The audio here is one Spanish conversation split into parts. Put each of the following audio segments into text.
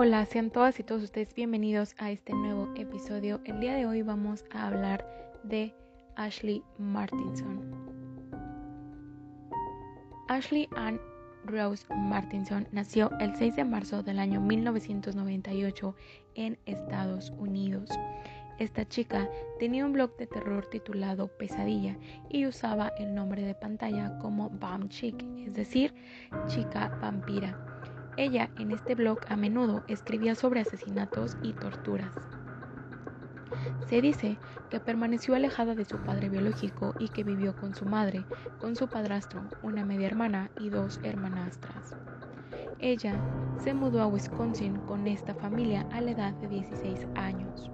Hola, sean todas y todos ustedes bienvenidos a este nuevo episodio. El día de hoy vamos a hablar de Ashley Martinson. Ashley Ann Rose Martinson nació el 6 de marzo del año 1998 en Estados Unidos. Esta chica tenía un blog de terror titulado Pesadilla y usaba el nombre de pantalla como Bomb Chick, es decir, chica vampira. Ella en este blog a menudo escribía sobre asesinatos y torturas. Se dice que permaneció alejada de su padre biológico y que vivió con su madre, con su padrastro, una media hermana y dos hermanastras. Ella se mudó a Wisconsin con esta familia a la edad de 16 años.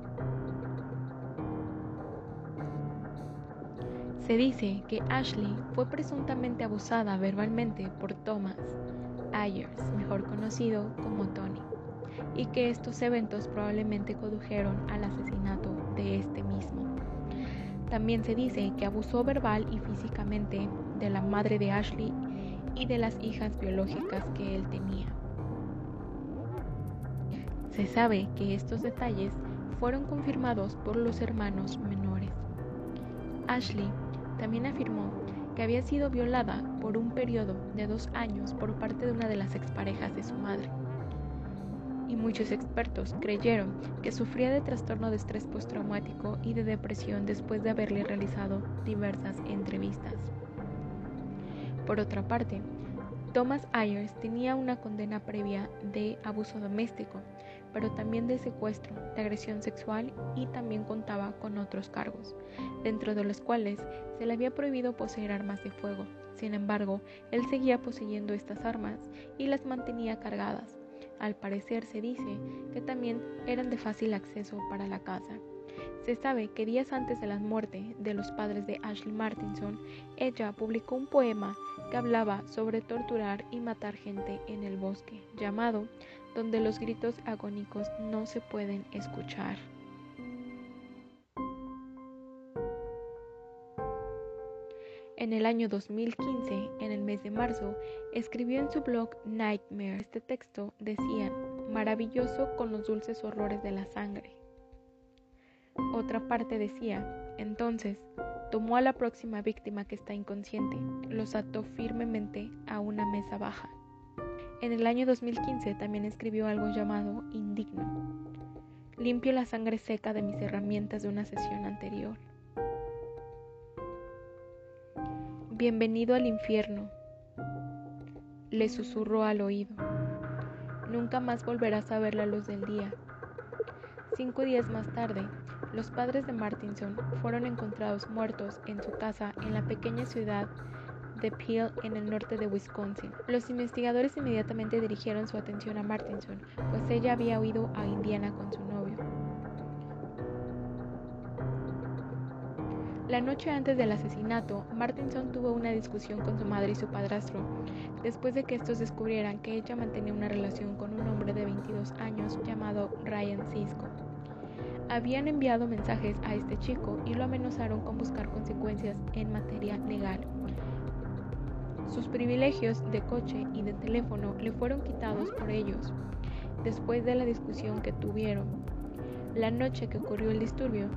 Se dice que Ashley fue presuntamente abusada verbalmente por Thomas, Ayers, mejor conocido como Tony, y que estos eventos probablemente condujeron al asesinato de este mismo. También se dice que abusó verbal y físicamente de la madre de Ashley y de las hijas biológicas que él tenía. Se sabe que estos detalles fueron confirmados por los hermanos menores. Ashley también afirmó que había sido violada por un periodo de dos años por parte de una de las exparejas de su madre. Y muchos expertos creyeron que sufría de trastorno de estrés postraumático y de depresión después de haberle realizado diversas entrevistas. Por otra parte, Thomas Ayers tenía una condena previa de abuso doméstico, pero también de secuestro, de agresión sexual y también contaba con otros cargos, dentro de los cuales se le había prohibido poseer armas de fuego. Sin embargo, él seguía poseyendo estas armas y las mantenía cargadas. Al parecer se dice que también eran de fácil acceso para la casa. Se sabe que días antes de la muerte de los padres de Ashley Martinson, ella publicó un poema que hablaba sobre torturar y matar gente en el bosque, llamado Donde los gritos agónicos no se pueden escuchar. En el año 2015, en el mes de marzo, escribió en su blog Nightmare. Este texto decía, maravilloso con los dulces horrores de la sangre. Otra parte decía, entonces, tomó a la próxima víctima que está inconsciente, los ató firmemente a una mesa baja. En el año 2015 también escribió algo llamado Indigno. Limpio la sangre seca de mis herramientas de una sesión anterior. Bienvenido al infierno, le susurró al oído. Nunca más volverás a ver la luz del día. Cinco días más tarde, los padres de Martinson fueron encontrados muertos en su casa en la pequeña ciudad de Peel en el norte de Wisconsin. Los investigadores inmediatamente dirigieron su atención a Martinson, pues ella había huido a Indiana con su novio. La noche antes del asesinato, Martinson tuvo una discusión con su madre y su padrastro, después de que estos descubrieran que ella mantenía una relación con un hombre de 22 años llamado Ryan Cisco habían enviado mensajes a este chico y lo amenazaron con buscar consecuencias en materia legal. Sus privilegios de coche y de teléfono le fueron quitados por ellos después de la discusión que tuvieron. La noche que ocurrió el disturbio,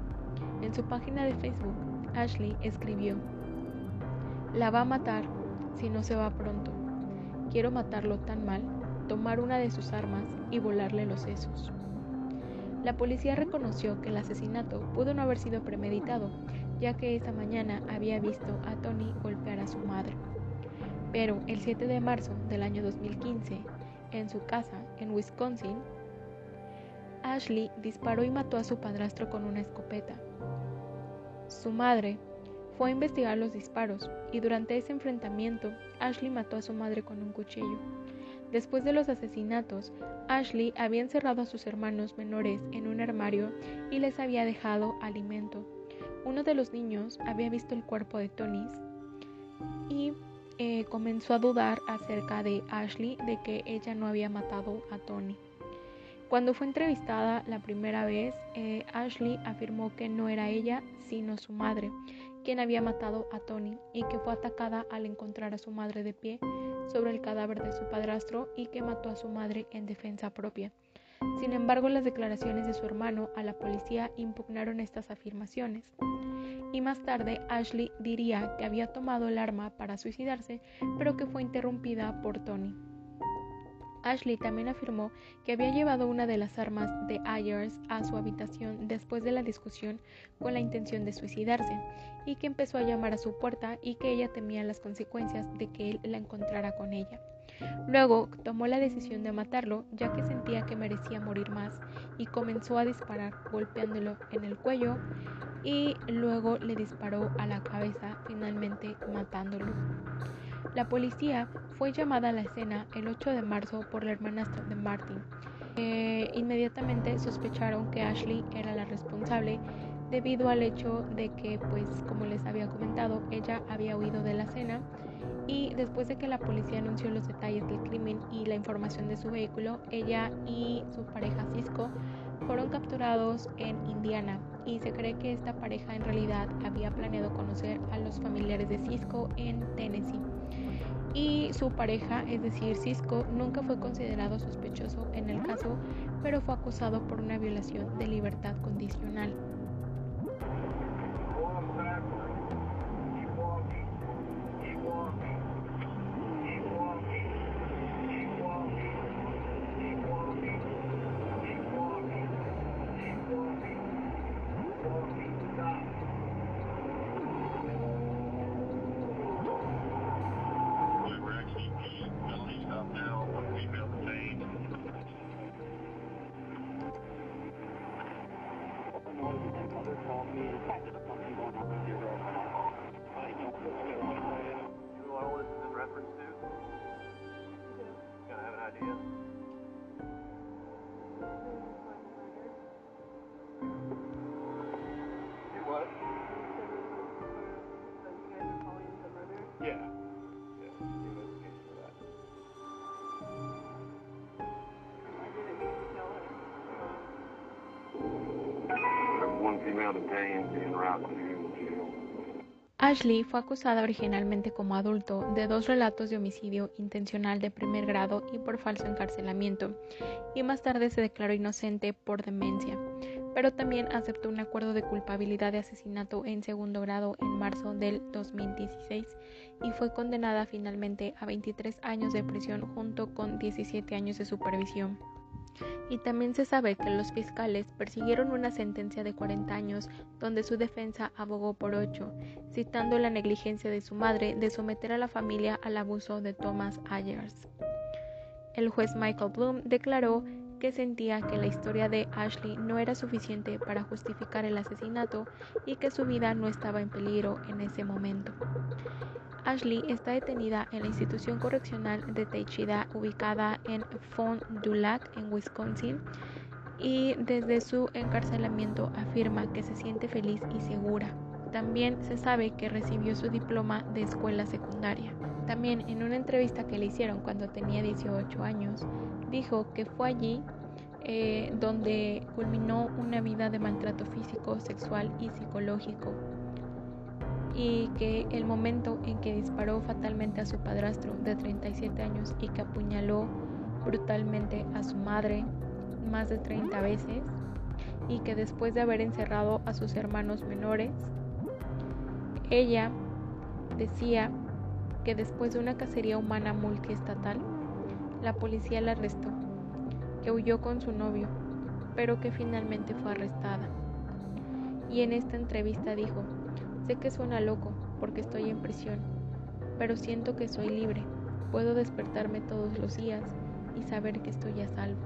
en su página de Facebook, Ashley escribió, La va a matar si no se va pronto. Quiero matarlo tan mal, tomar una de sus armas y volarle los sesos. La policía reconoció que el asesinato pudo no haber sido premeditado, ya que esa mañana había visto a Tony golpear a su madre. Pero el 7 de marzo del año 2015, en su casa en Wisconsin, Ashley disparó y mató a su padrastro con una escopeta. Su madre fue a investigar los disparos y durante ese enfrentamiento Ashley mató a su madre con un cuchillo. Después de los asesinatos, Ashley había encerrado a sus hermanos menores en un armario y les había dejado alimento. Uno de los niños había visto el cuerpo de Tony y eh, comenzó a dudar acerca de Ashley de que ella no había matado a Tony. Cuando fue entrevistada la primera vez, eh, Ashley afirmó que no era ella, sino su madre, quien había matado a Tony y que fue atacada al encontrar a su madre de pie sobre el cadáver de su padrastro y que mató a su madre en defensa propia. Sin embargo, las declaraciones de su hermano a la policía impugnaron estas afirmaciones. Y más tarde, Ashley diría que había tomado el arma para suicidarse, pero que fue interrumpida por Tony. Ashley también afirmó que había llevado una de las armas de Ayers a su habitación después de la discusión con la intención de suicidarse y que empezó a llamar a su puerta y que ella temía las consecuencias de que él la encontrara con ella. Luego tomó la decisión de matarlo ya que sentía que merecía morir más y comenzó a disparar golpeándolo en el cuello y luego le disparó a la cabeza finalmente matándolo. La policía fue llamada a la escena el 8 de marzo por la hermanastra de Martin. inmediatamente sospecharon que Ashley era la responsable debido al hecho de que, pues, como les había comentado, ella había huido de la escena y después de que la policía anunció los detalles del crimen y la información de su vehículo, ella y su pareja Cisco fueron capturados en Indiana y se cree que esta pareja en realidad había planeado conocer a los familiares de Cisco en Tennessee y su pareja, es decir, Cisco, nunca fue considerado sospechoso en el caso, pero fue acusado por una violación de libertad condicional. มี Ashley fue acusada originalmente como adulto de dos relatos de homicidio intencional de primer grado y por falso encarcelamiento, y más tarde se declaró inocente por demencia, pero también aceptó un acuerdo de culpabilidad de asesinato en segundo grado en marzo del 2016 y fue condenada finalmente a 23 años de prisión junto con 17 años de supervisión y también se sabe que los fiscales persiguieron una sentencia de 40 años donde su defensa abogó por 8, citando la negligencia de su madre de someter a la familia al abuso de Thomas Ayers. El juez Michael Bloom declaró que sentía que la historia de Ashley no era suficiente para justificar el asesinato y que su vida no estaba en peligro en ese momento. Ashley está detenida en la institución correccional de Teichida ubicada en Fond du Lac, en Wisconsin, y desde su encarcelamiento afirma que se siente feliz y segura. También se sabe que recibió su diploma de escuela secundaria. También en una entrevista que le hicieron cuando tenía 18 años, dijo que fue allí eh, donde culminó una vida de maltrato físico, sexual y psicológico y que el momento en que disparó fatalmente a su padrastro de 37 años y que apuñaló brutalmente a su madre más de 30 veces y que después de haber encerrado a sus hermanos menores, ella decía que después de una cacería humana multiestatal, la policía la arrestó, que huyó con su novio, pero que finalmente fue arrestada. Y en esta entrevista dijo, Sé que suena loco porque estoy en prisión, pero siento que soy libre. Puedo despertarme todos los días y saber que estoy a salvo.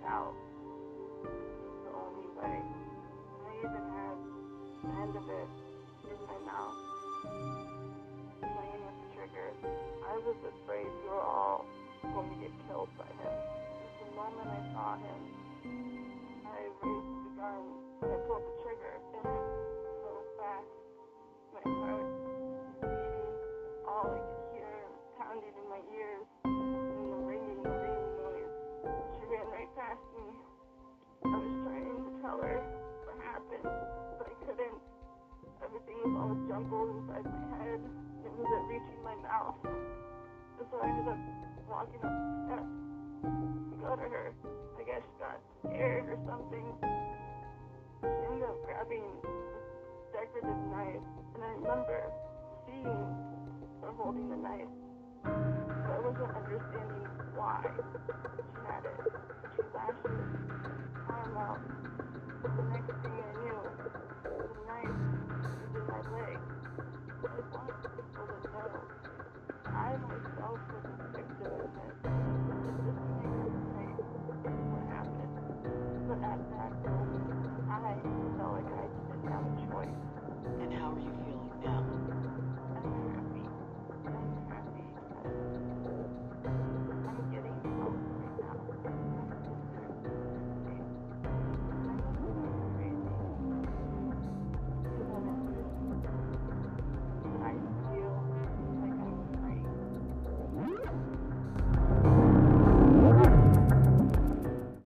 it out. The only way. I even had the end of it in my mouth, playing with the trigger. I was afraid you were all going to get killed by him. The moment I saw him, I raised the gun I pulled I ended up walking up steps her. I guess she got scared or something. She ended up grabbing decorative knife, and I remember seeing her holding the knife. But I wasn't understanding why she had it. She lashes, arm out.